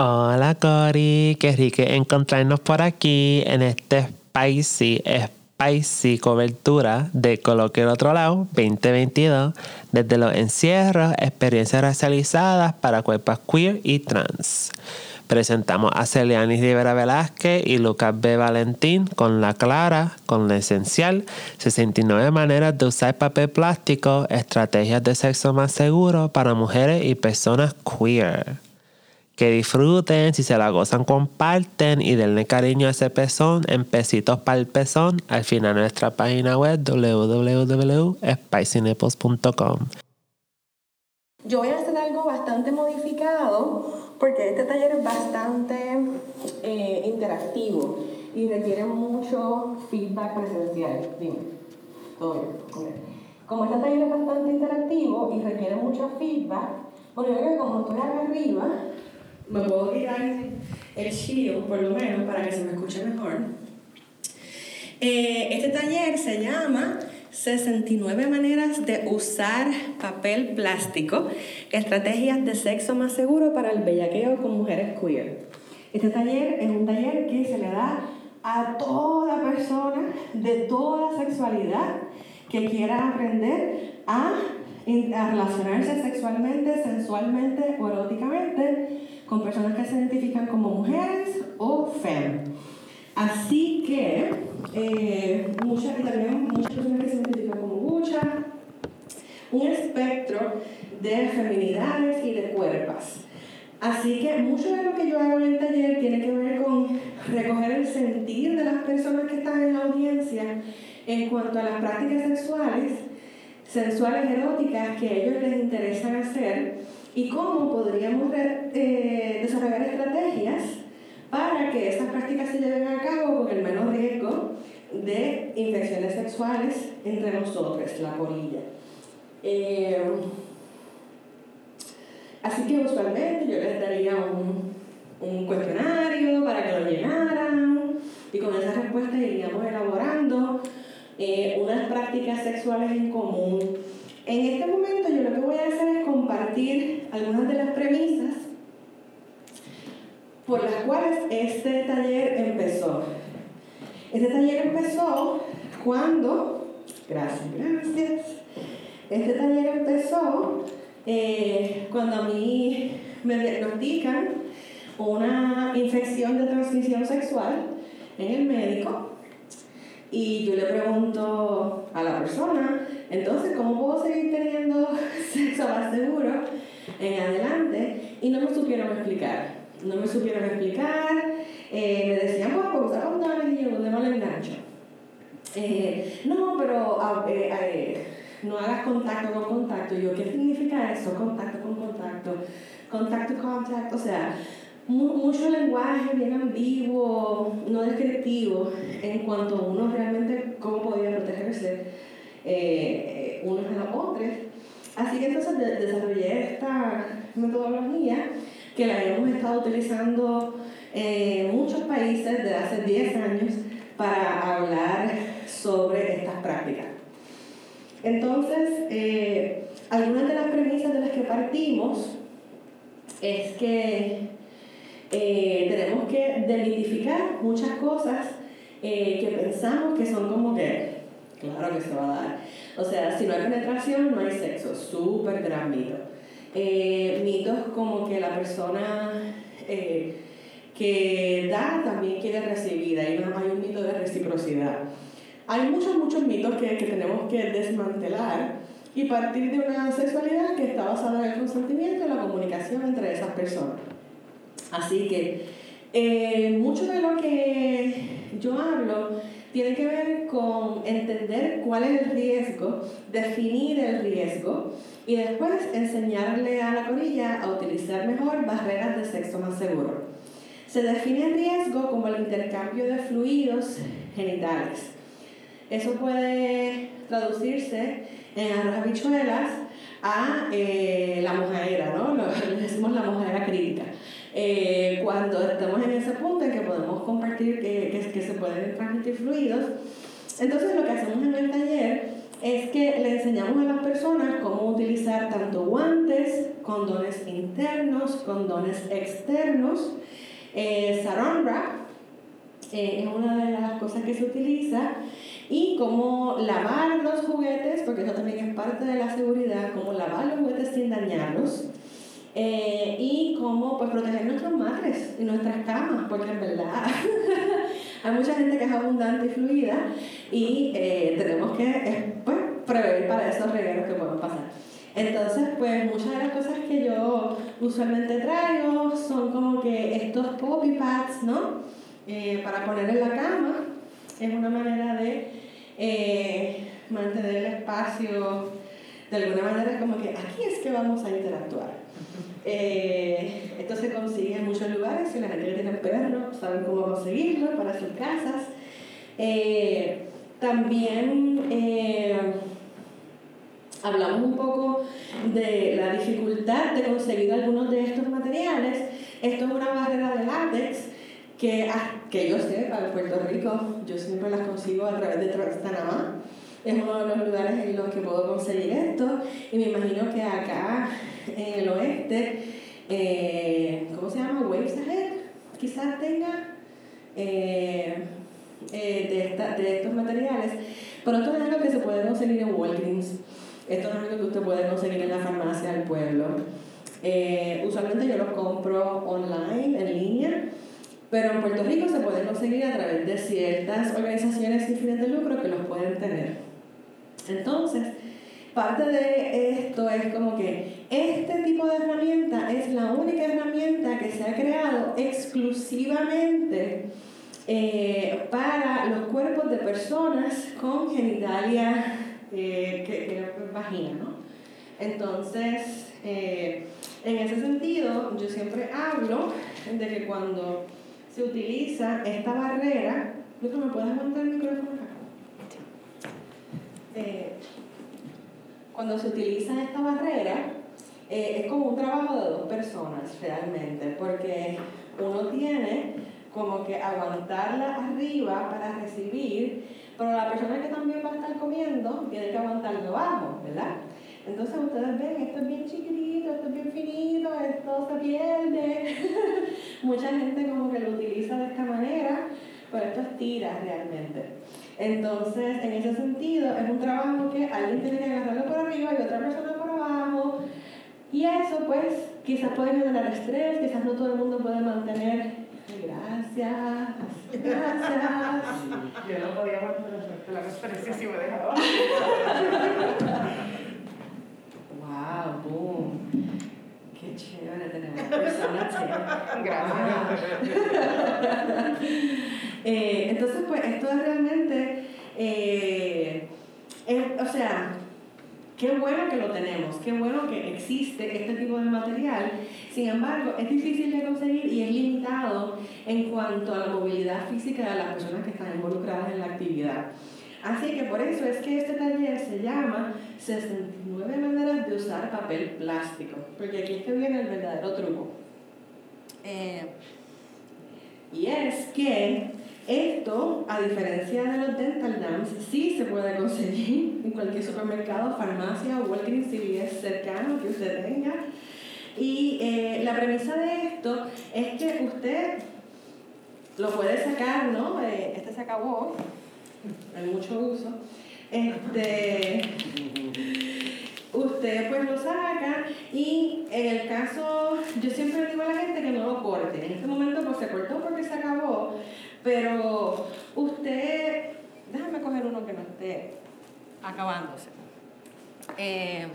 Hola Cori, qué rico encontrarnos por aquí en este spicy, spicy cobertura de Coloque el Otro Lado 2022 desde los encierros, experiencias racializadas para cuerpos queer y trans. Presentamos a Celianis Rivera Velázquez y Lucas B. Valentín con La Clara, con la esencial, 69 maneras de usar papel plástico, estrategias de sexo más seguro para mujeres y personas queer. Que disfruten, si se la gozan, comparten y denle cariño a ese pezón en pesitos para el pezón al final de nuestra página web www.spicinepos.com. Yo voy a hacer algo bastante modificado porque este taller es bastante eh, interactivo y requiere mucho feedback presencial. Dime, todo bien. Como este taller es bastante interactivo y requiere mucho feedback, bueno, yo creo que como estoy acá arriba, me puedo tirar el shield por lo menos para que se me escuche mejor. Eh, este taller se llama 69 maneras de usar papel plástico, estrategias de sexo más seguro para el bellaqueo con mujeres queer. Este taller es un taller que se le da a toda persona de toda sexualidad que quiera aprender a, a relacionarse sexualmente, sensualmente o eróticamente con personas que se identifican como mujeres o fem. Así que eh, muchas, y también muchas personas que se identifican como muchas, un espectro de feminidades y de cuerpos. Así que mucho de lo que yo hago en el taller tiene que ver con recoger el sentir de las personas que están en la audiencia en cuanto a las prácticas sexuales, sensuales eróticas que a ellos les interesan hacer y cómo podríamos eh, desarrollar estrategias para que estas prácticas se lleven a cabo con el menor riesgo de infecciones sexuales entre nosotros, la polilla. Eh, así que usualmente yo les daría un, un cuestionario para que lo llenaran y con esas respuestas iríamos elaborando eh, unas prácticas sexuales en común. En este momento yo lo que voy a hacer es compartir algunas de las premisas por las cuales este taller empezó. Este taller empezó cuando, gracias, gracias, este taller empezó eh, cuando a mí me diagnostican una infección de transmisión sexual en el médico y yo le pregunto a la persona, entonces, ¿cómo puedo seguir teniendo sexo más seguro en adelante? Y no me supieron explicar no me supieron explicar, eh, me decían, bueno, pues usa condones y yo, ¿dónde no le engancho? Eh, no, pero eh, no hagas contacto con contacto. Yo, ¿qué significa eso? Contacto con contacto. Contacto contacto, o sea, mucho lenguaje bien ambiguo, no descriptivo, en cuanto a uno realmente cómo podía protegerse unos de los otros. Así que entonces desarrollé esta metodología que la hemos estado utilizando en muchos países desde hace 10 años para hablar sobre estas prácticas. Entonces, eh, algunas de las premisas de las que partimos es que eh, tenemos que demitificar muchas cosas eh, que pensamos que son como que, claro que se va a dar. O sea, si no hay penetración, no hay sexo, súper gran mito. Eh, mitos como que la persona eh, que da también quiere recibir, no hay un mito de reciprocidad. Hay muchos, muchos mitos que, que tenemos que desmantelar y partir de una sexualidad que está basada en el consentimiento y la comunicación entre esas personas. Así que eh, mucho de lo que yo hablo tiene que ver con entender cuál es el riesgo, definir el riesgo y después enseñarle a la corilla a utilizar mejor barreras de sexo más seguro. Se define el riesgo como el intercambio de fluidos genitales. Eso puede traducirse en arroz habichuelas a eh, la mojadera, ¿no? Lo, decimos la mojadera crítica. Eh, cuando estamos en ese punto en que podemos compartir, que, que, que se pueden transmitir fluidos, entonces lo que hacemos en el taller es que le enseñamos a las personas cómo utilizar tanto guantes, condones internos, condones externos, eh, saran wrap eh, es una de las cosas que se utiliza y cómo lavar los juguetes, porque eso también es parte de la seguridad, cómo lavar los juguetes sin dañarlos. Eh, y cómo pues, proteger nuestras madres y nuestras camas, porque en verdad hay mucha gente que es abundante y fluida y eh, tenemos que eh, pues, prever para esos regalos que pueden pasar. Entonces, pues muchas de las cosas que yo usualmente traigo son como que estos poppy pads, ¿no? para poner en la cama. Es una manera de mantener el espacio de alguna manera como que aquí es que vamos a interactuar. Eh, esto se consigue en muchos lugares, si la gente que tiene perro saben cómo conseguirlo para sus casas. Eh, también eh, hablamos un poco de la dificultad de conseguir algunos de estos materiales. Esto es una barrera de látex que, ah, que yo sé, para Puerto Rico, yo siempre las consigo a través de Trastanamá es uno de los lugares en los que puedo conseguir esto y me imagino que acá en el oeste, eh, ¿cómo se llama? Waves Ahead, quizás tenga eh, eh, de, de, estos materiales, pero esto es algo que se puede conseguir en Walgreens, esto es algo que usted puede conseguir en la farmacia del pueblo. usualmente yo los compro online, en línea, pero en Puerto Rico se pueden conseguir a través de ciertas organizaciones sin fines de lucro que los pueden tener. Entonces, parte de esto es como que este tipo de herramienta es la única herramienta que se ha creado exclusivamente eh, para los cuerpos de personas con genitalia eh, que, vagina, ¿no? Entonces, eh, en ese sentido, yo siempre hablo de que cuando se utiliza esta barrera, ¿me puedes montar el micrófono acá? Cuando se utiliza esta barrera, eh, es como un trabajo de dos personas realmente, porque uno tiene como que aguantarla arriba para recibir, pero la persona que también va a estar comiendo tiene que aguantarlo abajo, ¿verdad? Entonces ustedes ven, esto es bien chiquitito, esto es bien finito, esto se pierde. Mucha gente como que lo utiliza de esta manera, pero esto es tira realmente. Entonces, en ese sentido, es un trabajo que alguien tiene que agarrarlo por arriba y otra persona por abajo. Y eso, pues, quizás puede generar estrés, quizás no todo el mundo puede mantener. Gracias, gracias. Yo no podía mantener la experiencia si me dejaba. wow, boom. Qué chévere tener personas Gracias. Eh, entonces, pues esto es realmente, eh, o sea, qué bueno que lo tenemos, qué bueno que existe este tipo de material. Sin embargo, es difícil de conseguir y es limitado en cuanto a la movilidad física de las personas que están involucradas en la actividad. Así que por eso es que este taller se llama 69 maneras de usar papel plástico, porque aquí es que viene el verdadero truco. Eh, y es que esto, a diferencia de los dental dams, sí se puede conseguir en cualquier supermercado, farmacia o Walgreens CVS cercano que usted tenga. Y eh, la premisa de esto es que usted lo puede sacar, ¿no? Eh, este se acabó, hay mucho uso. Este, usted pues lo saca y en el caso, yo siempre digo a la gente que no lo corte. En este momento pues se cortó porque se acabó, pero usted, déjame coger uno que no esté acabándose. Eh,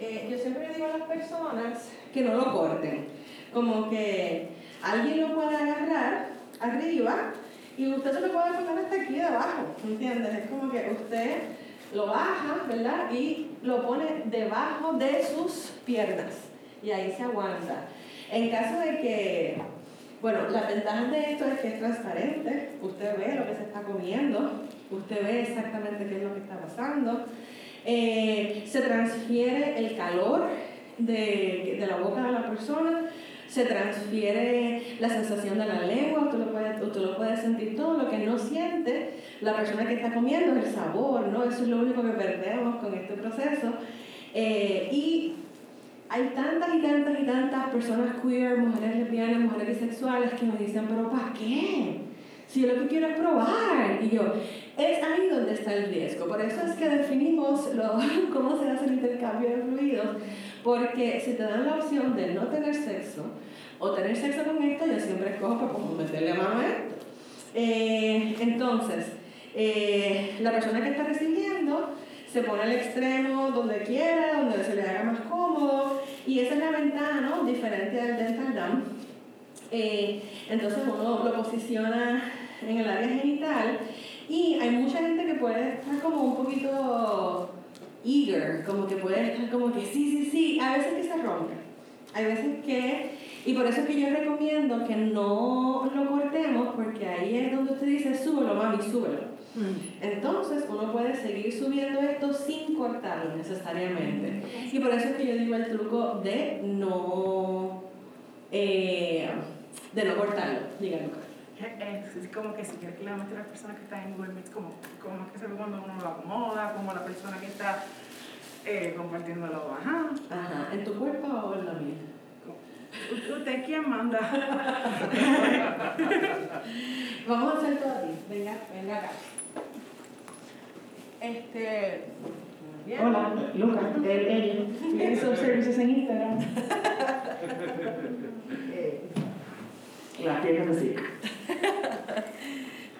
eh, yo siempre le digo a las personas que no lo corten, como que alguien lo puede agarrar arriba y usted se lo puede poner hasta aquí debajo, ¿entiendes? Es como que usted lo baja, ¿verdad? Y lo pone debajo de sus piernas y ahí se aguanta. En caso de que bueno, la ventaja de esto es que es transparente, usted ve lo que se está comiendo, usted ve exactamente qué es lo que está pasando, eh, se transfiere el calor de, de, la boca de la persona, se transfiere la sensación de la lengua, tú lo puedes, tú lo puedes sentir todo, lo que no siente la persona que está comiendo es el sabor, ¿no? Eso es lo único que perdemos con este proceso. Eh, y hay tantas y tantas y tantas personas queer, mujeres lesbianas, mujeres bisexuales que nos dicen, pero ¿para qué? Si yo lo que quiero es probar. Y yo, es ahí donde está el riesgo. Por eso es que definimos lo, cómo se hace el intercambio de fluidos. Porque si te dan la opción de no tener sexo o tener sexo con esto, yo siempre escojo pues, meterle mano a esto. Eh, entonces, eh, la persona que está recibiendo se pone al extremo donde quiera, donde se le haga más cómodo, y esa es la ventana, ¿no? Diferente del dental dam. Eh, entonces uno lo posiciona en el área genital y hay mucha gente que puede estar como un poquito eager, como que puede estar como que sí, sí, sí, a veces que se rompe, hay veces que, y por eso es que yo recomiendo que no lo cortemos porque ahí es donde usted dice súbelo, mami, súbelo. Entonces uno puede seguir subiendo esto sin cortarlo necesariamente. Y por eso es que yo digo el truco de no, eh, de no cortarlo. Díganlo. Es como que si claramente las personas que están en Google Meet, como, como es que se ve cuando uno lo acomoda, como la persona que está eh, compartiéndolo, ajá. Ajá, ¿en tu cuerpo o en la mía? ¿Usted quién manda? Vamos a hacer todo aquí. Venga, venga acá. Este. Hola, Lucas, él, ella. Esos servicios en Instagram. Las piernas así.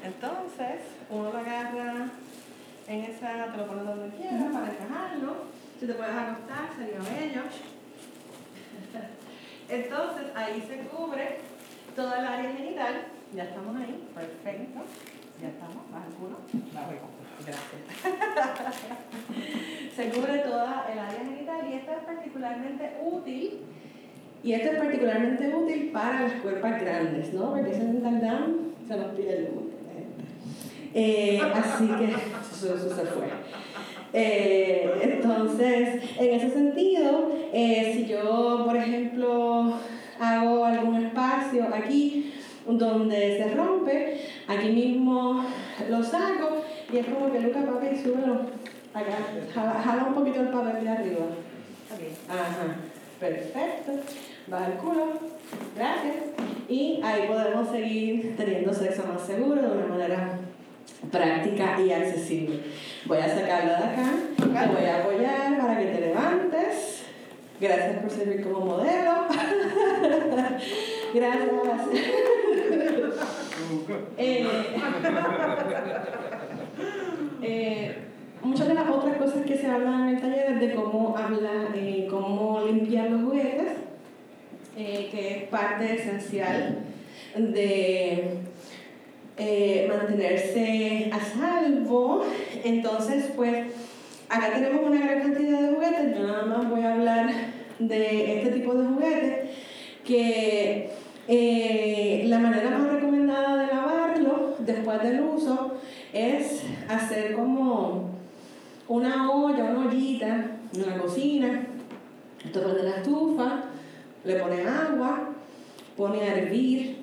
Entonces, uno lo agarra en esa, te lo pones donde quieras para encajarlo. Si te puedes acostar, sería bello. Entonces, ahí se cubre toda el área genital. Ya estamos ahí, perfecto. Ya estamos, baja el culo. Se cubre toda el área genital y esto es particularmente útil. Y esto es particularmente útil para las cuerpos grandes, ¿no? Porque ese dental down se nos pierde mucho. Eh, así que eso, eso se fue. Eh, entonces, en ese sentido, eh, si yo, por ejemplo, hago algún espacio aquí donde se rompe, aquí mismo lo saco y es como que Lucas, papi, súbelo acá, jala, un poquito el papel de arriba. Ajá, perfecto. Baja el culo, gracias. Y ahí podemos seguir teniendo sexo más seguro de una manera práctica y accesible. Voy a sacarlo de acá, te voy a apoyar para que te levantes. Gracias por servir como modelo. Gracias. eh, eh, muchas de las otras cosas que se hablan en el taller es de cómo, habla, eh, cómo limpiar los juguetes, eh, que es parte esencial de mantenerse a salvo. Entonces, pues, acá tenemos una gran cantidad de juguetes. Yo nada más voy a hablar de juguetes que eh, la manera más recomendada de lavarlo después del uso es hacer como una olla, ollita en la cocina. Esto pone la estufa, le pone agua, pone a hervir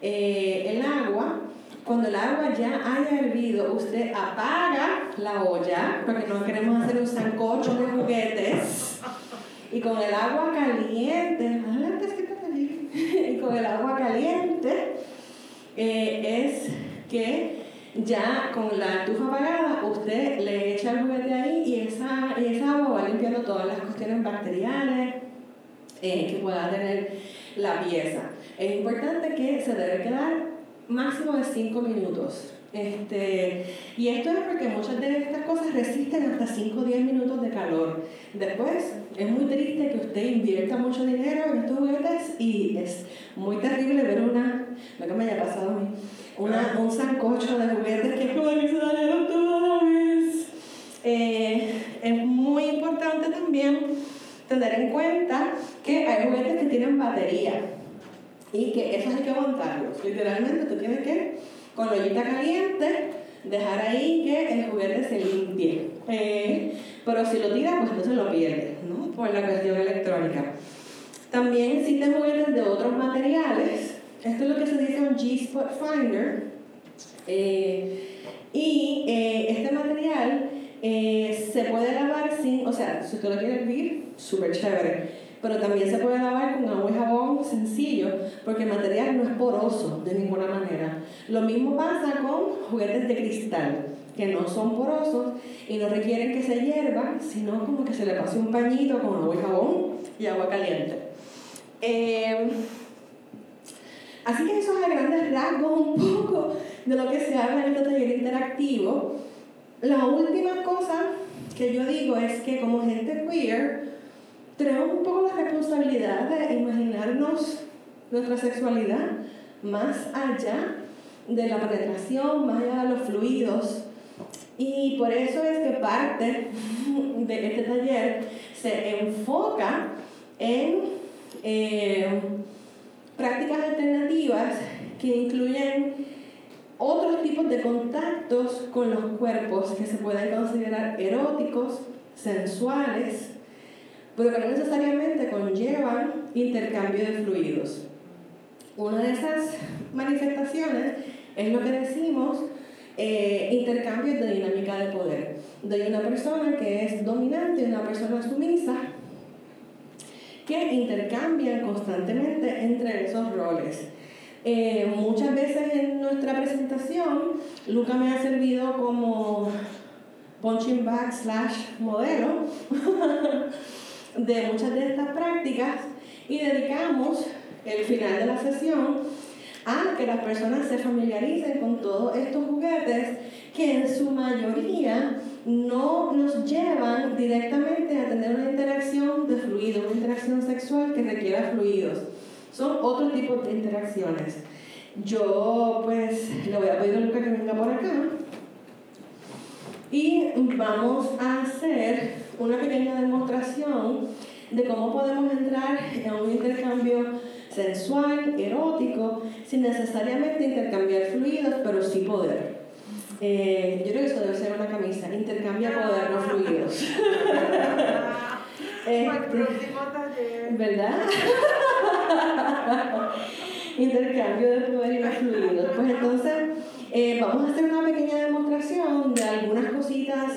eh, el agua cuando el agua ya haya hervido, usted apaga la olla, porque no queremos hacer un sancocho de juguetes. Y con el agua caliente, adelante, que y con el agua caliente, eh, es que ya con la estufa apagada, usted le echa el juguete ahí y esa, y esa agua va limpiando todas las cuestiones bacteriales eh, que pueda tener la pieza. Es importante que se debe quedar máximo de 5 minutos. Este, y esto es porque muchas de estas cosas resisten hasta 5 o 10 minutos de calor. Después, es muy triste que usted invierta mucho dinero en estos juguetes y es muy terrible ver una, lo que me haya pasado a mí, una, un sancocho de juguetes que es como que se dañaron toda la es muy importante también tener en cuenta que hay juguetes que tienen batería y que eso hay que aguantarlos. Literalmente tú tienes que, con la ollita caliente, dejar ahí que el juguete se limpie. Eh, pero si lo tiras, pues entonces lo pierdes, ¿no? Por la cuestión electrónica. También existen juguetes de otros materiales. Esto es lo que se dice un G-Spot Finder. Eh, y eh, este material eh, se puede lavar sin, o sea, si usted lo quiere hervir, súper chévere. Pero también se puede lavar con agua y jabón sencillo, porque el material no es poroso de ninguna manera. Lo mismo pasa con juguetes de cristal, que no son porosos y no requieren que se hierva, sino como que se le pase un pañito con agua y jabón y agua caliente. Así que eso es a grandes rasgos un poco de lo que se habla en este taller interactivo. La última cosa que yo digo es que como gente queer, tenemos un poco la responsabilidad de imaginarnos nuestra sexualidad más allá de la penetración, más allá de los fluidos. Y por eso es que parte de este taller se enfoca en eh, prácticas alternativas que incluyen otros tipos de contactos con los cuerpos que se pueden considerar eróticos, sensuales, pero que no necesariamente conllevan intercambio de fluidos. Una de esas manifestaciones es lo que decimos eh, intercambios de dinámica de poder. De una persona que es dominante una persona sumisa que intercambian constantemente entre esos roles. Eh, muchas veces en nuestra presentación, Luca me ha servido como punching bag slash modelo de muchas de estas prácticas y dedicamos el final de la sesión a que las personas se familiaricen con todos estos juguetes que en su mayoría no nos llevan directamente a tener una interacción de fluido, una interacción sexual que requiera fluidos. Son otros tipos de interacciones. Yo pues le voy a pedir a Luca que venga por acá y vamos a hacer una pequeña demostración de cómo podemos entrar en un intercambio sensual, erótico, sin necesariamente intercambiar fluidos, pero sí poder. Eh, yo creo que eso debe ser una camisa, intercambia poder, no fluidos. este, ¿Verdad? intercambio de poder y no fluidos. Pues entonces, eh, vamos a hacer una pequeña demostración de algunas cositas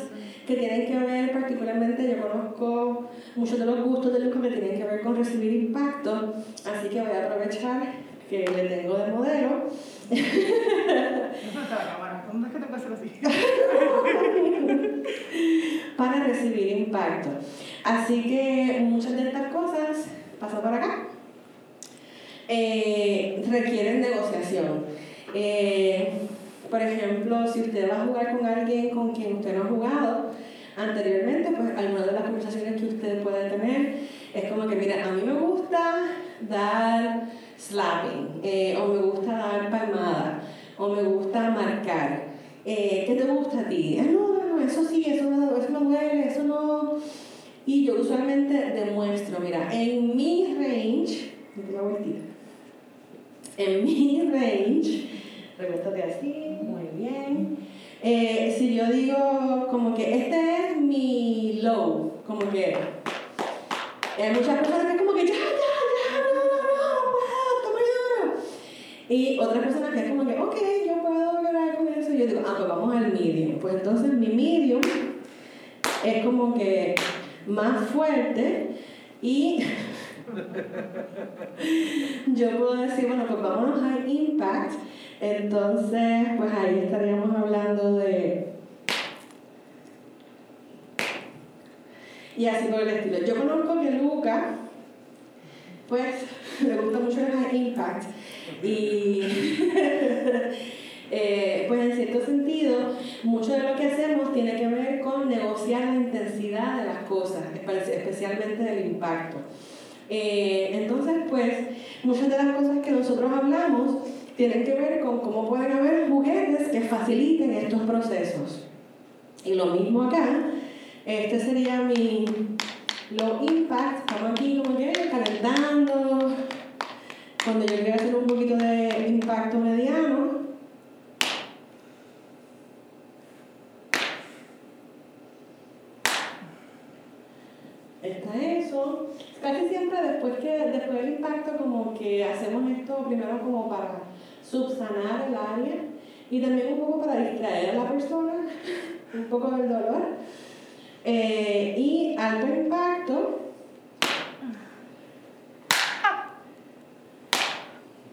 que tienen que ver particularmente, yo conozco muchos de los gustos de Lucas que tienen que ver con recibir impacto, así que voy a aprovechar que le tengo de modelo. ¿Dónde es que te puede así? para recibir impacto. Así que muchas de estas cosas, pasa por acá, eh, requieren negociación. Eh, por ejemplo, si usted va a jugar con alguien con quien usted no ha jugado anteriormente, pues alguna de las conversaciones que usted puede tener es como que, mira, a mí me gusta dar slapping, eh, o me gusta dar palmada, o me gusta marcar. Eh, ¿Qué te gusta a ti? Ah, no, no, eso sí, eso, eso no duele, eso no. Y yo usualmente demuestro, mira, en mi range, en mi range, recuéstate así, muy bien. Eh, si yo digo como que este es mi low, como que hay muchas personas que es como que ya, ya, ya, no, no, no, puedo, toma lloro. Y otras personas que es como que, ok, yo puedo llorar con eso. Y yo digo, ah, pues vamos al medium. Pues entonces mi medium es como que más fuerte y yo puedo decir, bueno, pues vámonos al impact. Entonces, pues ahí estaríamos hablando de... Y así por el estilo. Yo conozco que Luca, pues, le gusta mucho el impact. Y, eh, pues en cierto sentido, mucho de lo que hacemos tiene que ver con negociar la intensidad de las cosas, especialmente del impacto. Eh, entonces, pues, muchas de las cosas que nosotros hablamos tienen que ver con cómo pueden haber juguetes que faciliten estos procesos. Y lo mismo acá, este sería mi low impact, estamos aquí como que calentando, cuando yo quiero hacer un poquito de impacto mediano, está eso. Casi siempre después que después del impacto como que hacemos esto primero como subsanar el área y también un poco para distraer a la persona, un poco del dolor. Eh, y alto impacto.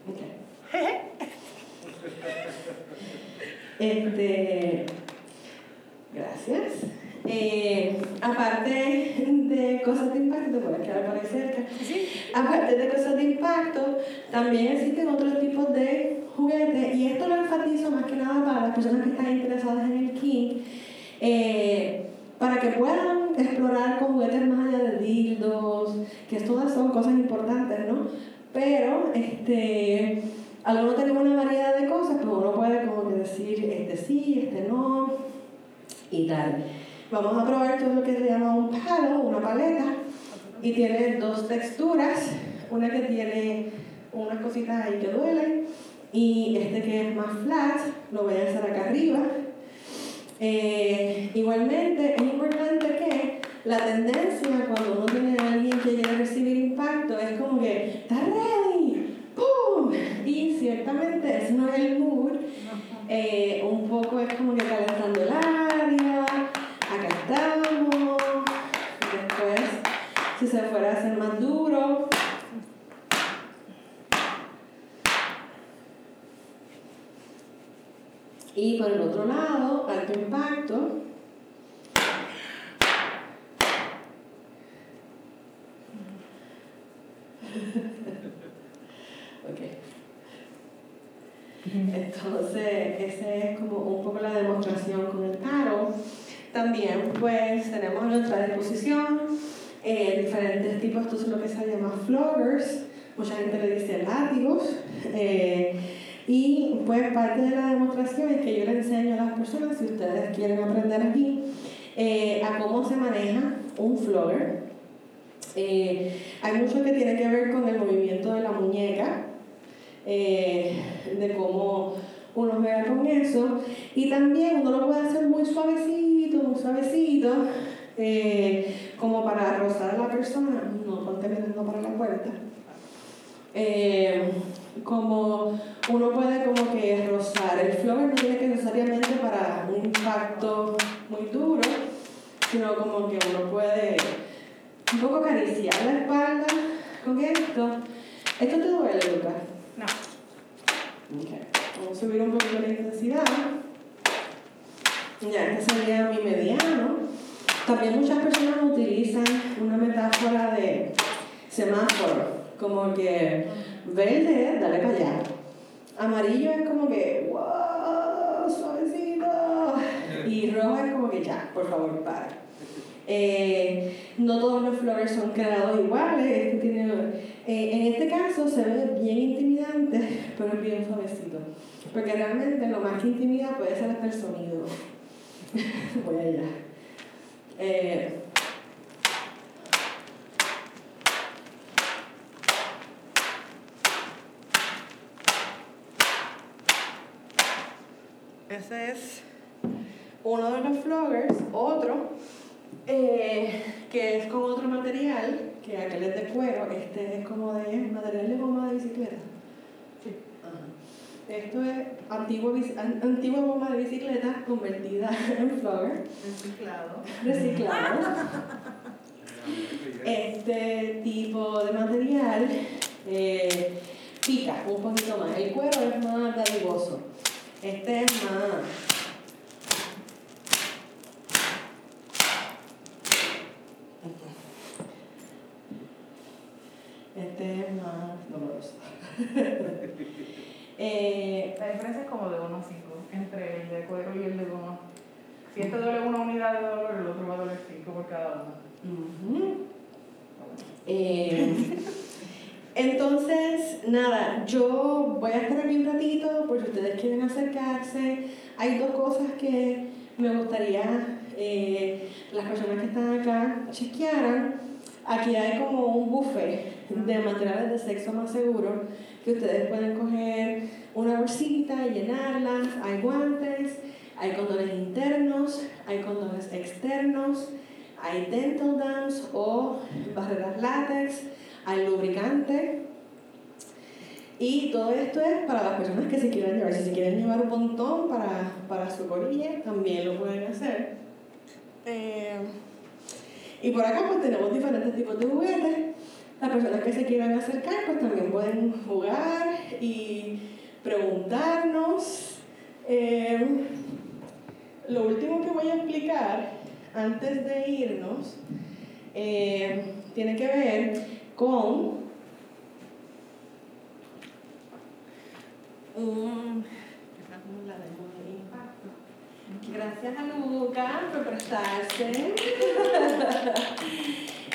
Okay. Este, gracias. Eh, aparte de cosas de impacto, puedes quedar por ahí cerca. Aparte de cosas de impacto, también existen otros tipos de juguetes, y esto lo enfatizo más que nada para las personas que están interesadas en el King, eh, para que puedan explorar con juguetes más allá de dildos, que todas son cosas importantes, ¿no? Pero, este algunos tenemos una variedad de cosas, pero uno puede como que decir este sí, este no y tal. Vamos a probar todo lo que se llama un palo, una paleta, y tiene dos texturas, una que tiene unas cositas ahí que duelen, y este que es más flat, lo voy a hacer acá arriba. Eh, igualmente, es importante que la tendencia cuando uno tiene a alguien que quiere recibir impacto es como que, ¿estás ready? ¡Pum! Y ciertamente ese no es el mood. Eh, un poco es como que calentando el área, acá estamos. Después, si se fuera a hacer más duro, Y por el otro lado, alto impacto. ok. Entonces, esa es como un poco la demostración con el taro. También, pues, tenemos a nuestra disposición eh, diferentes tipos, esto es lo que se llama floggers, mucha gente le dice látigos. Eh, y pues parte de la demostración es que yo le enseño a las personas, si ustedes quieren aprender aquí, eh, a cómo se maneja un flogger. Eh, hay mucho que tiene que ver con el movimiento de la muñeca, eh, de cómo uno juega con eso. Y también uno lo puede hacer muy suavecito, muy suavecito, como para rozar a la persona. No, ponte mirando para la puerta. como uno puede como que rozar. El flower no tiene que necesariamente para un impacto muy duro, sino como que uno puede un poco acariciar la espalda con esto. ¿Esto te duele, Lucas? No. Okay. Subir un poquito la intensidad. Ya, este sería mi mediano. También muchas personas utilizan una metáfora de semáforo, como que verde, dale para allá Amarillo es como que, wow, suavecito. Y rojo es como que ya, por favor, para. Eh, no todos los flores son creados iguales. Este tiene, eh, en este caso se ve bien intimidante, pero es bien suavecito. Porque realmente lo más que puede ser hasta el sonido. Voy allá. Eh, Ese es uno de los floggers. Otro, eh, que es con otro material, que aquel es de cuero. Este es como de material de goma de bicicleta. Sí. Esto es antigua, antigua goma de bicicleta convertida en flogger. Reciclado. Reciclado. este tipo de material eh, pica un poquito más. El cuero es más dadivoso. Este es más. Este es más doloroso. eh, la diferencia es como de 1 a 5 entre el de cuero y el de goma. Si este duele una unidad de dolor, el otro va a doler 5 por cada uno. eh, entonces, nada, yo voy a estar aquí un ratito por si ustedes quieren acercarse. Hay dos cosas que me gustaría eh, las personas que están acá chequearan. Aquí hay como un buffet de materiales de sexo más seguro que ustedes pueden coger una bolsita y llenarla. Hay guantes, hay condones internos, hay condones externos, hay dental dams o barreras látex hay lubricante. Y todo esto es para las personas que se quieran llevar. Si se quieren llevar un montón para, para su corilla, también lo pueden hacer. Eh, y por acá pues tenemos diferentes tipos de juguetes. Las personas que se quieran acercar pues también pueden jugar y preguntarnos. Eh, lo último que voy a explicar antes de irnos eh, tiene que ver con un... Gracias a Luca por prestarse.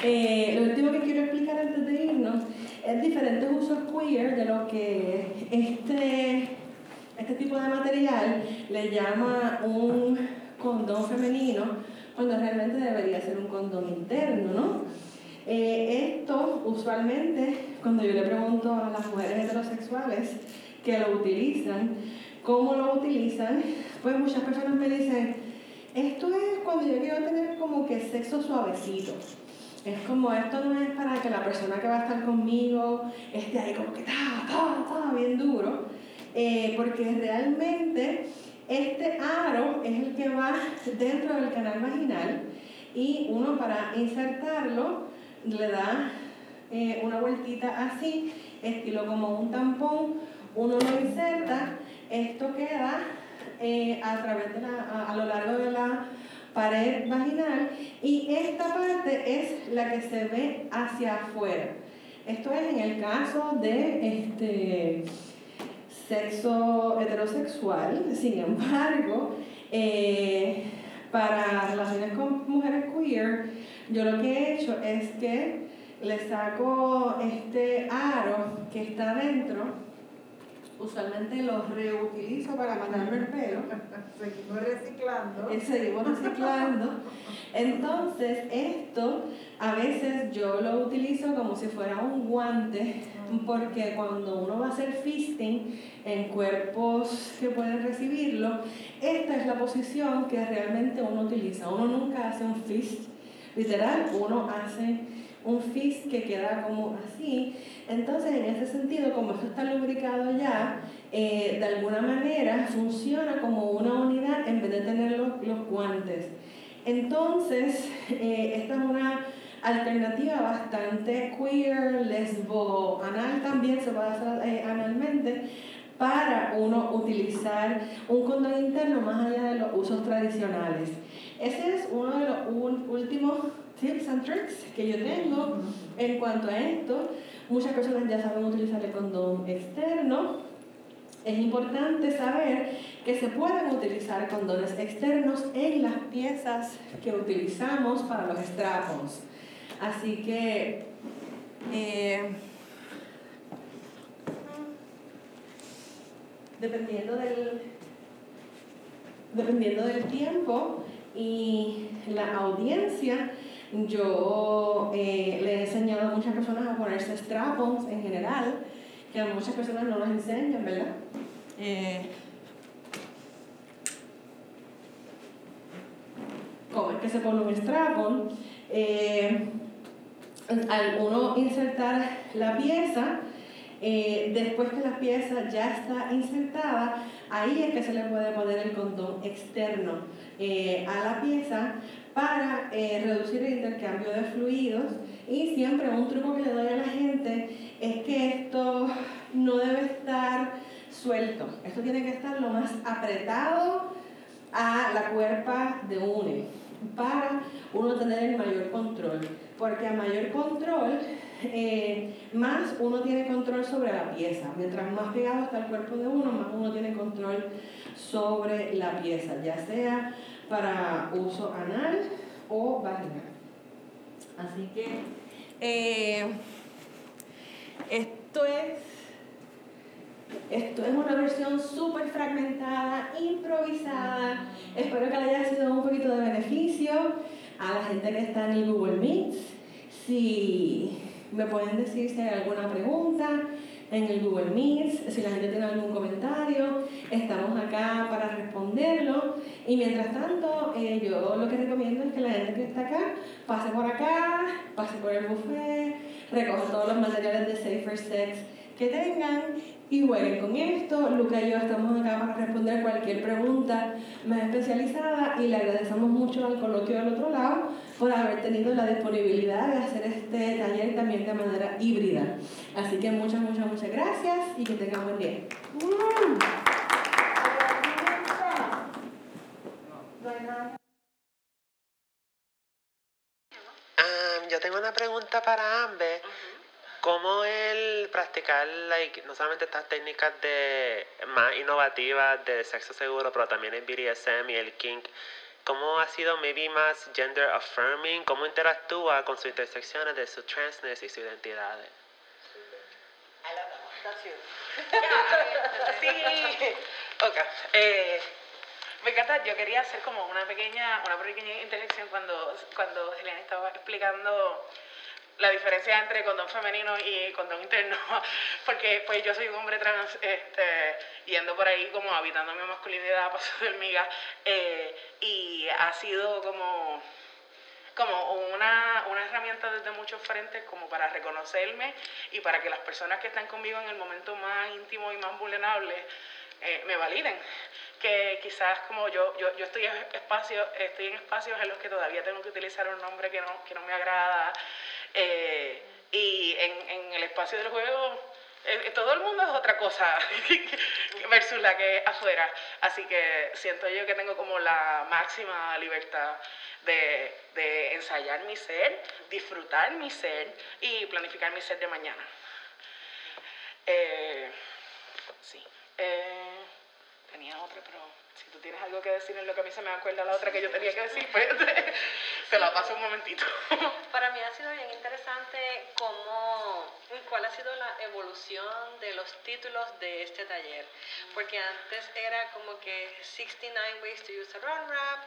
Eh, lo último que quiero explicar antes de irnos es diferentes usos queer de lo que este, este tipo de material le llama un condón femenino, cuando realmente debería ser un condón interno, ¿no? Eh, esto usualmente, cuando yo le pregunto a las mujeres heterosexuales que lo utilizan, cómo lo utilizan, pues muchas personas me dicen, esto es cuando yo quiero tener como que sexo suavecito. Es como, esto no es para que la persona que va a estar conmigo esté ahí como que, ta, ta, ta, bien duro. Eh, porque realmente este aro es el que va dentro del canal vaginal y uno para insertarlo le da eh, una vueltita así, estilo como un tampón, uno lo inserta, esto queda eh, a, través de la, a, lo largo de la pared vaginal y esta parte es la que se ve hacia afuera. Esto es en el caso de este sexo heterosexual, sin embargo, eh, para relaciones con mujeres queer, yo lo que he hecho es que le saco este aro que está dentro usualmente los reutilizo para mandarme el pelo. seguimos reciclando. Eh, seguimos reciclando. Entonces, esto a veces yo lo utilizo como si fuera un guante, porque cuando uno va a hacer fisting en cuerpos que pueden recibirlo, esta es la posición que realmente uno utiliza. Uno nunca hace un fist, literal, uno hace un fist que queda como así. Entonces, en ese sentido, como esto está lubricado ya, eh, de alguna manera funciona como una unidad en vez de tener los, los guantes. Entonces, eh, esta es una alternativa bastante queer, lesbo, anal también se puede hacer eh, analmente para uno utilizar un condón interno más allá de los usos tradicionales. Ese es uno de los últimos tips and tricks que yo tengo en cuanto a esto. Muchas personas ya saben utilizar el condón externo. Es importante saber que se pueden utilizar condones externos en las piezas que utilizamos para los strapons. Así que eh, dependiendo del dependiendo del tiempo y la audiencia, yo eh, le he enseñado a muchas personas a ponerse strap-ons en general, que a muchas personas no los enseñan, ¿verdad? Eh, ¿Cómo es que se pone un strap-on? Eh, al uno insertar la pieza, después que la pieza ya está insertada, ahí es que se le puede poner el condón externo a la pieza para eh, reducir el intercambio de fluidos. Y siempre un truco que le doy a la gente es que esto no debe estar suelto, esto tiene que estar lo más apretado a la cuerpa de uno para uno tener el mayor control, porque a mayor control eh, más uno tiene control sobre la pieza. Mientras más pegado está el cuerpo de uno, más uno tiene control sobre la pieza, ya sea para uso anal o vaginal. Así que eh, esto es esto es una versión súper fragmentada, improvisada. Espero que le haya sido un poquito de beneficio a la gente que está en el Google Meet. Si me pueden decir si hay alguna pregunta, en el Google Meet. Si la gente tiene algún comentario, estamos acá para responderlo. Y mientras tanto, eh, yo lo que recomiendo es que la gente que está acá pase por acá, pase por el buffet, recojan todos los materiales de Safer Sex que tengan y jueguen con esto. Luca y yo estamos acá para responder cualquier pregunta más especializada y le agradecemos mucho al coloquio del otro lado por haber tenido la disponibilidad de hacer este taller también de manera híbrida. Así que muchas, muchas, muchas gracias y que tengan buen día. Yo tengo una pregunta para Amber. ¿Cómo el practicar like, no solamente estas técnicas de más innovativas de sexo seguro, pero también el BDSM y el kink, cómo ha sido maybe más gender affirming? ¿Cómo interactúa con sus intersecciones de su transness y su identidad? I love that one. That's you. Sí. Ok. Eh, me encanta, yo quería hacer como una pequeña, una pequeña interjección cuando, cuando Helena estaba explicando la diferencia entre condón femenino y condón interno, porque pues yo soy un hombre trans, este, yendo por ahí como habitando mi masculinidad a paso de hormiga, eh, y ha sido como como una, una herramienta desde muchos frentes como para reconocerme y para que las personas que están conmigo en el momento más íntimo y más vulnerable eh, me validen. Que quizás como yo, yo, yo estoy, en espacio, estoy en espacios en los que todavía tengo que utilizar un nombre que no, que no me agrada. Eh, y en, en el espacio del juego eh, todo el mundo es otra cosa versus la que afuera. Así que siento yo que tengo como la máxima libertad de, de ensayar mi ser, disfrutar mi ser y planificar mi ser de mañana. Eh, sí. Eh, tenía otra, pero si tú tienes algo que decir en lo que a mí se me acuerda la otra que yo tenía que decir, pues te, te la paso un momentito. Para mí ha sido bien interesante cómo, cuál ha sido la evolución de los títulos de este taller. Porque antes era como que 69 Ways to Use a Run Wrap,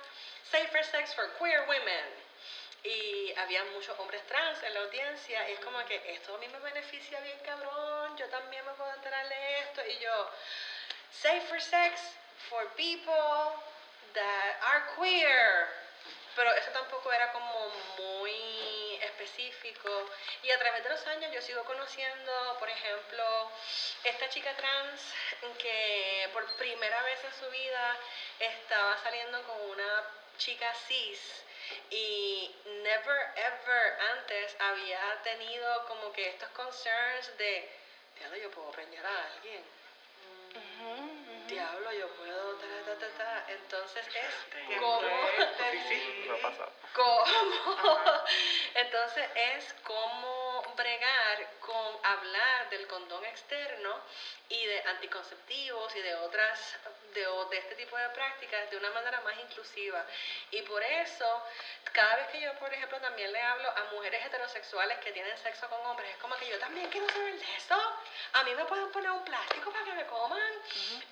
Safer Sex for Queer Women. Y había muchos hombres trans en la audiencia y es como que esto a mí me beneficia bien cabrón, yo también me puedo enterar de esto. Y yo, Safer Sex for people that are queer. Pero eso tampoco era como muy específico. Y a través de los años yo sigo conociendo, por ejemplo, esta chica trans que por primera vez en su vida estaba saliendo con una chica cis y never ever antes había tenido como que estos concerns de, yo puedo preñar a alguien. Diablo, yo puedo, ta, ta, ta, ta. Entonces es como... Sí, sí, lo ha pasado. ¿Cómo? Entonces es cómo bregar con hablar del condón externo y de anticonceptivos y de otras, de, de este tipo de prácticas de una manera más inclusiva. Y por eso, cada vez que yo, por ejemplo, también le hablo a mujeres heterosexuales que tienen sexo con hombres, es como que yo también quiero saber de eso. A mí me pueden poner un plástico para que me coman.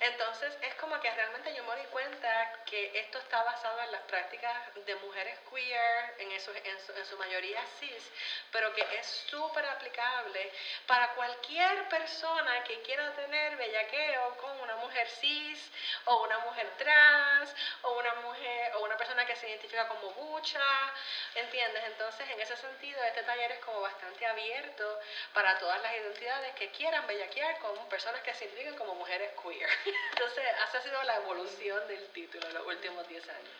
Entonces es como que realmente yo me di cuenta que esto está basado en las prácticas de mujeres queer, en, eso, en, su, en su mayoría cis, pero que es súper aplicable para cualquier persona que quiera tener bellaqueo con una mujer cis o una mujer trans o una mujer o una persona que se identifica como bucha, ¿entiendes? Entonces en ese sentido este taller es como bastante abierto para todas las identidades que quieran bellaquear con personas que se identifiquen como mujeres queer. Entonces esa ha sido la evolución del título en los últimos 10 años.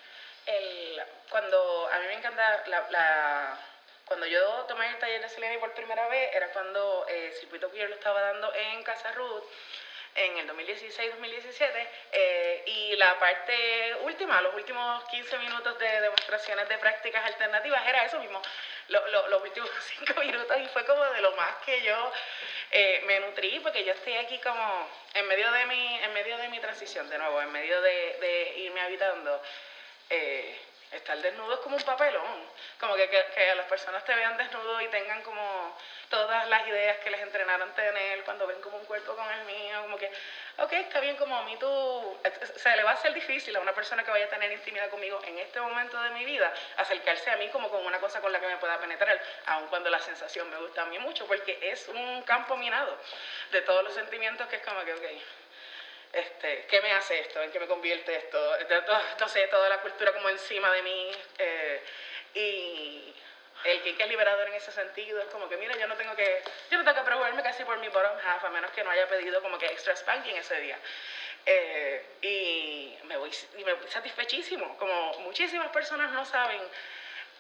el, cuando a mí me encanta la, la- cuando yo tomé el taller de Selene por primera vez era cuando eh, Circuito Queer lo estaba dando en Casa Ruth en el 2016-2017 eh, y la parte última, los últimos 15 minutos de demostraciones de prácticas alternativas era eso mismo, lo- lo- los últimos 5 minutos y fue como de lo más que yo eh, me nutrí porque yo estoy aquí como en medio de mi, en medio de mi transición de nuevo, en medio de, de irme habitando eh, estar desnudo es como un papelón. Como que, que, que las personas te vean desnudo y tengan como todas las ideas que les entrenaron tener cuando ven como un cuerpo con el mío. Como que, ok, está bien, como a mí tú. Se le va a hacer difícil a una persona que vaya a tener intimidad conmigo en este momento de mi vida acercarse a mí como con una cosa con la que me pueda penetrar, aun cuando la sensación me gusta a mí mucho, porque es un campo minado de todos los sentimientos que es como que, ok este, ¿qué me hace esto? ¿En qué me convierte esto? Sé, toda la cultura como encima de mí. eh, y El kink es liberador en ese sentido, es como que, mira, yo no tengo que, yo no tengo que preocuparme casi por mi bottom half, a menos que no haya pedido como que extra spanking ese día. Eh, y, me voy, y me voy satisfechísimo, como muchísimas personas no saben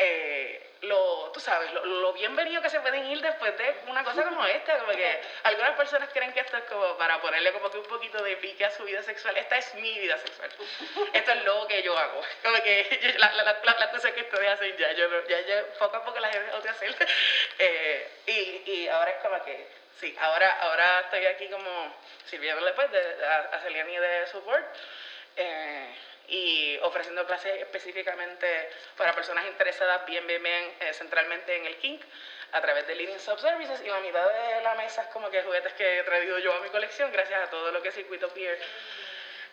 eh, lo, tú sabes, lo, lo, bienvenido que se pueden ir después de una cosa como esta, como que algunas personas creen que esto es como para ponerle como que un poquito de pique a su vida sexual. Esta es mi vida sexual. Esto es lo que yo hago. Como que las la, la, cosas que estoy haciendo ya, yo, ya, ya poco a poco las he dejado de hacer. Eh, y, y ahora es como que, sí, ahora, ahora estoy aquí como sirviéndole pues de, a, a Celiani de support. Eh, y ofreciendo clases específicamente para personas interesadas bien, bien, bien eh, centralmente en el kink a través de Living Sub Services y la mitad de la mesa es como que juguetes que he traído yo a mi colección gracias a todo lo que Circuito Peer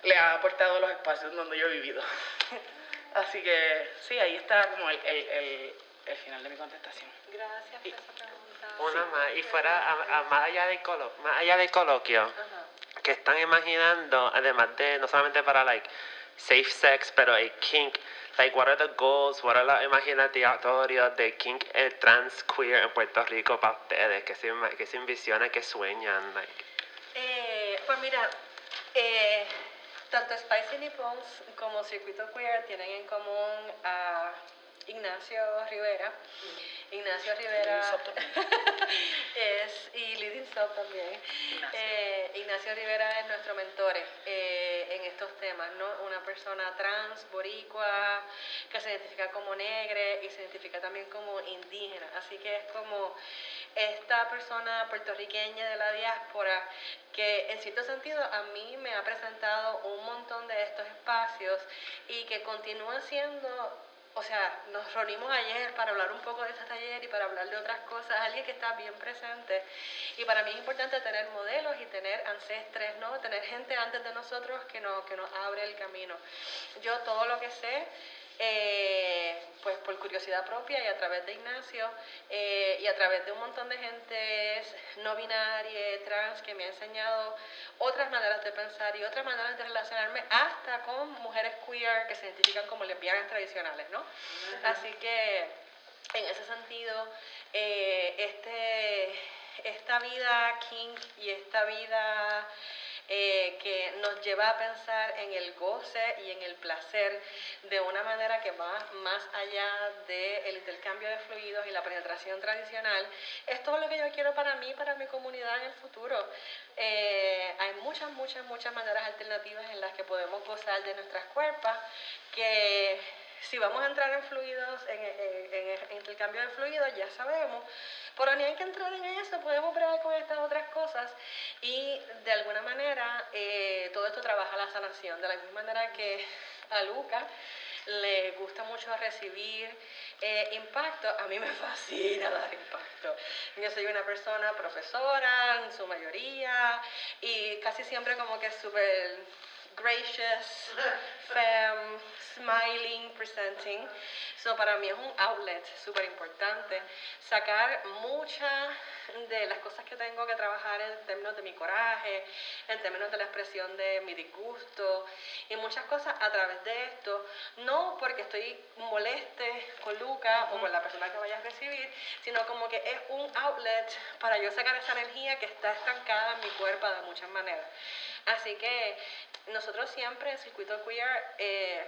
le ha aportado a los espacios donde yo he vivido. Así que sí, ahí está como el, el, el, el final de mi contestación. Gracias por esa pregunta. Una Sí. más, y fuera, a- a- más, allá del colo, más allá del coloquio, Ajá. que están imaginando, además de, no solamente para, like, safe sex, pero el kink, like, what are the goals, what are los imaginatorios de kink eh, trans queer en Puerto Rico para ustedes, que se, que se envisionan, que sueñan, like. Eh, pues mira, eh, tanto Spicy Nippons como Circuito Queer tienen en común a Ignacio Rivera. Ignacio Rivera es, y Leading Sub también. Ignacio. Eh, Ignacio Rivera es nuestro mentor eh, en estos temas, ¿no? Una persona trans, boricua, que se identifica como negre y se identifica también como indígena. Así que es como esta persona puertorriqueña de la diáspora que en cierto sentido a mí me ha presentado un montón de estos espacios y que continúa siendo o sea, nos reunimos ayer para hablar un poco de este taller y para hablar de otras cosas, alguien que está bien presente. Y para mí es importante tener modelos y tener ancestres, ¿no? Tener gente antes de nosotros que, no, que nos abre el camino. Yo todo lo que sé, eh, pues por curiosidad propia y a través de Ignacio eh, y a través de un montón de gente no binaria, trans, que me ha enseñado otras maneras de pensar y otras maneras de relacionarme hasta con mujeres queer que se identifican como lesbianas tradicionales, ¿no? Así que en ese sentido, eh, este, esta vida kink y esta vida eh, que nos lleva a pensar en el goce y en el placer de una manera que va más allá del intercambio de fluidos y la penetración tradicional, es todo lo que yo quiero para mí, para mi comunidad en el futuro. Eh, hay muchas, muchas, muchas maneras alternativas en las que podemos gozar de nuestras cuerpos, que si vamos a entrar en fluidos, en, en- en- intercambio de fluidos, ya sabemos, pero ni hay que entrar en eso, podemos bregar con estas otras cosas. Y de alguna manera eh, todo esto trabaja la sanación, de la misma manera que a Luca le gusta mucho recibir eh, impacto, a mí me fascina dar impacto. Yo soy una persona profesora en su mayoría y casi siempre como que súper gracious, femme, smiling, presenting. So para mí es un outlet súper importante. Sacar muchas de las cosas que tengo que trabajar en términos de mi coraje, en términos de la expresión de mi disgusto y muchas cosas a través de esto. No porque estoy moleste con Luca o con la persona que vaya a recibir, sino como que es un outlet para yo sacar esa energía que está estancada en mi cuerpo de muchas maneras. Así que nosotros siempre en Circuito Queer eh,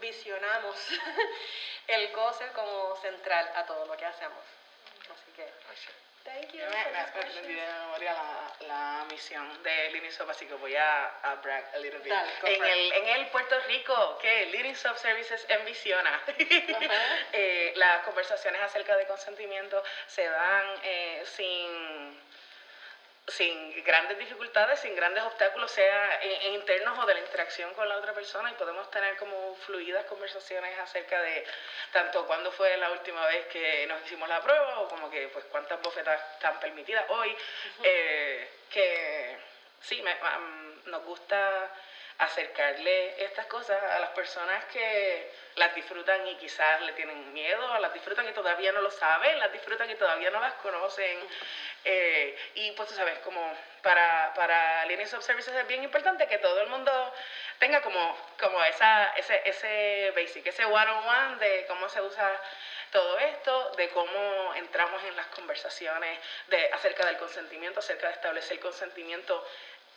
visionamos el goce como central a todo lo que hacemos. Así que, thank you Yo me, for me, memoria la, la misión de Living Sub, así que voy a, a brag a little bit. Dale, en, el, en el Puerto Rico, que Living Sub Services envisiona. Eh, las conversaciones acerca de consentimiento se dan eh, sin sin grandes dificultades, sin grandes obstáculos, sea en- en internos o de la interacción con la otra persona y podemos tener como fluidas conversaciones acerca de tanto cuándo fue la última vez que nos hicimos la prueba o como que pues cuántas bofetas están permitidas hoy, eh, que sí, me- am, nos gusta acercarle estas cosas a las personas que las disfrutan y quizás le tienen miedo, las disfrutan y todavía no lo saben, las disfrutan y todavía no las conocen. Eh, y pues tú sabes, como para, para Linux of Services es bien importante que todo el mundo tenga como, como esa, ese, ese basic, ese one-on-one de cómo se usa todo esto, de cómo entramos en las conversaciones de, acerca del consentimiento, acerca de establecer el consentimiento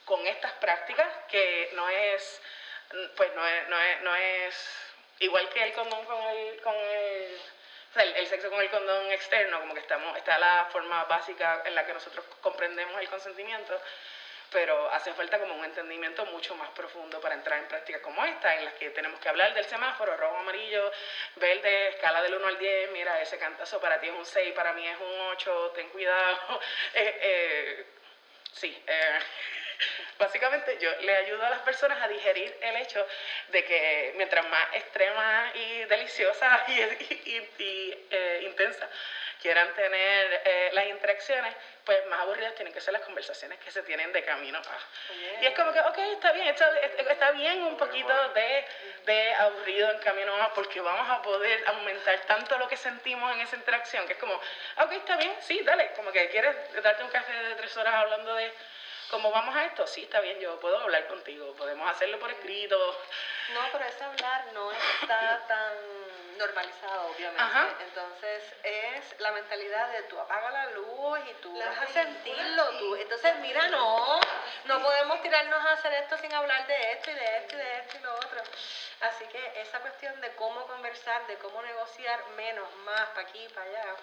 con estas prácticas, que no es, pues no es, no es, no es igual que el condón con el, con el, el, sexo con el condón externo, como que estamos, está la forma básica en la que nosotros comprendemos el consentimiento, pero hace falta como un entendimiento mucho más profundo para entrar en prácticas como esta, en las que tenemos que hablar del semáforo, rojo, amarillo, verde, escala del 1 al 10, mira, ese cantazo para ti es un 6, para mí es un 8, ten cuidado. Eh, eh, sí, eh, Básicamente yo le ayudo a las personas a digerir el hecho de que mientras más extrema y deliciosa y, y, eh, intensa quieran tener eh, las interacciones, pues más aburridas tienen que ser las conversaciones que se tienen de camino a. Y es como que, ok, está bien, está, está bien un poquito de, de, aburrido en camino a, porque vamos a poder aumentar tanto lo que sentimos en esa interacción, que es como, ok, está bien, sí, dale, como que quieres darte un café de tres horas hablando de ¿Cómo vamos a esto? Sí, está bien, yo puedo hablar contigo, podemos hacerlo por escrito. No, pero ese hablar no está tan normalizado, obviamente. Entonces es la mentalidad de tú apaga la luz y tú vas a sentirlo. Tú. Entonces, mira, no, no podemos tirarnos a hacer esto sin hablar de esto y de esto y de esto y lo otro. Así que esa cuestión de cómo conversar, de cómo negociar menos, más, para aquí, para allá,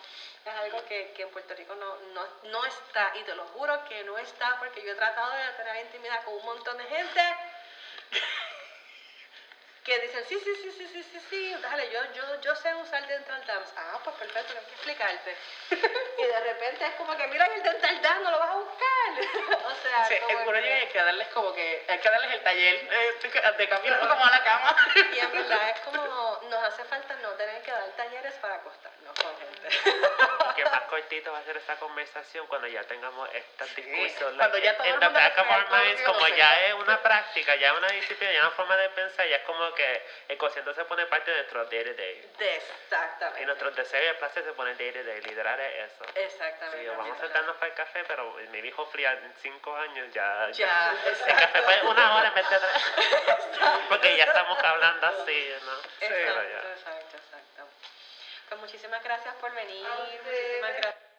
es algo que, que en Puerto Rico no, no, no está. Y te lo juro que no está porque yo he tratado de tener intimidad con un montón de gente que dicen, sí, sí, sí, sí, sí, sí, sí, dale, yo, yo, yo sé usar Dental Dams. Ah, pues perfecto, tengo que explicarte. y de repente es como que, mira, el Dental Dams no lo vas a buscar. o sea, sí, como el hay que darles como que, hay que darles el taller eh, de camino como a la cama. y en verdad es como, nos hace falta no tener que dar talleres para acostarnos con gente. que más cortito va a ser esta conversación cuando ya tengamos estas discusiones. Cuando ya todo el mundo como ya es una práctica, ya es una disciplina, ya es una forma de pensar, ya es como que el cociente se pone parte de nuestro day to day. Exactamente. Y nuestros deseos y placer se ponen day to day. Liderar es eso. Exactamente. Sí, vamos a sentarnos para el café, pero mi hijo fría en cinco años ya. Ya. el café fue una hora en vez de tres. Porque ya estamos hablando así, ¿no? Exacto, exacto, exacto. Pues muchísimas gracias por venir. Muchísimas gracias.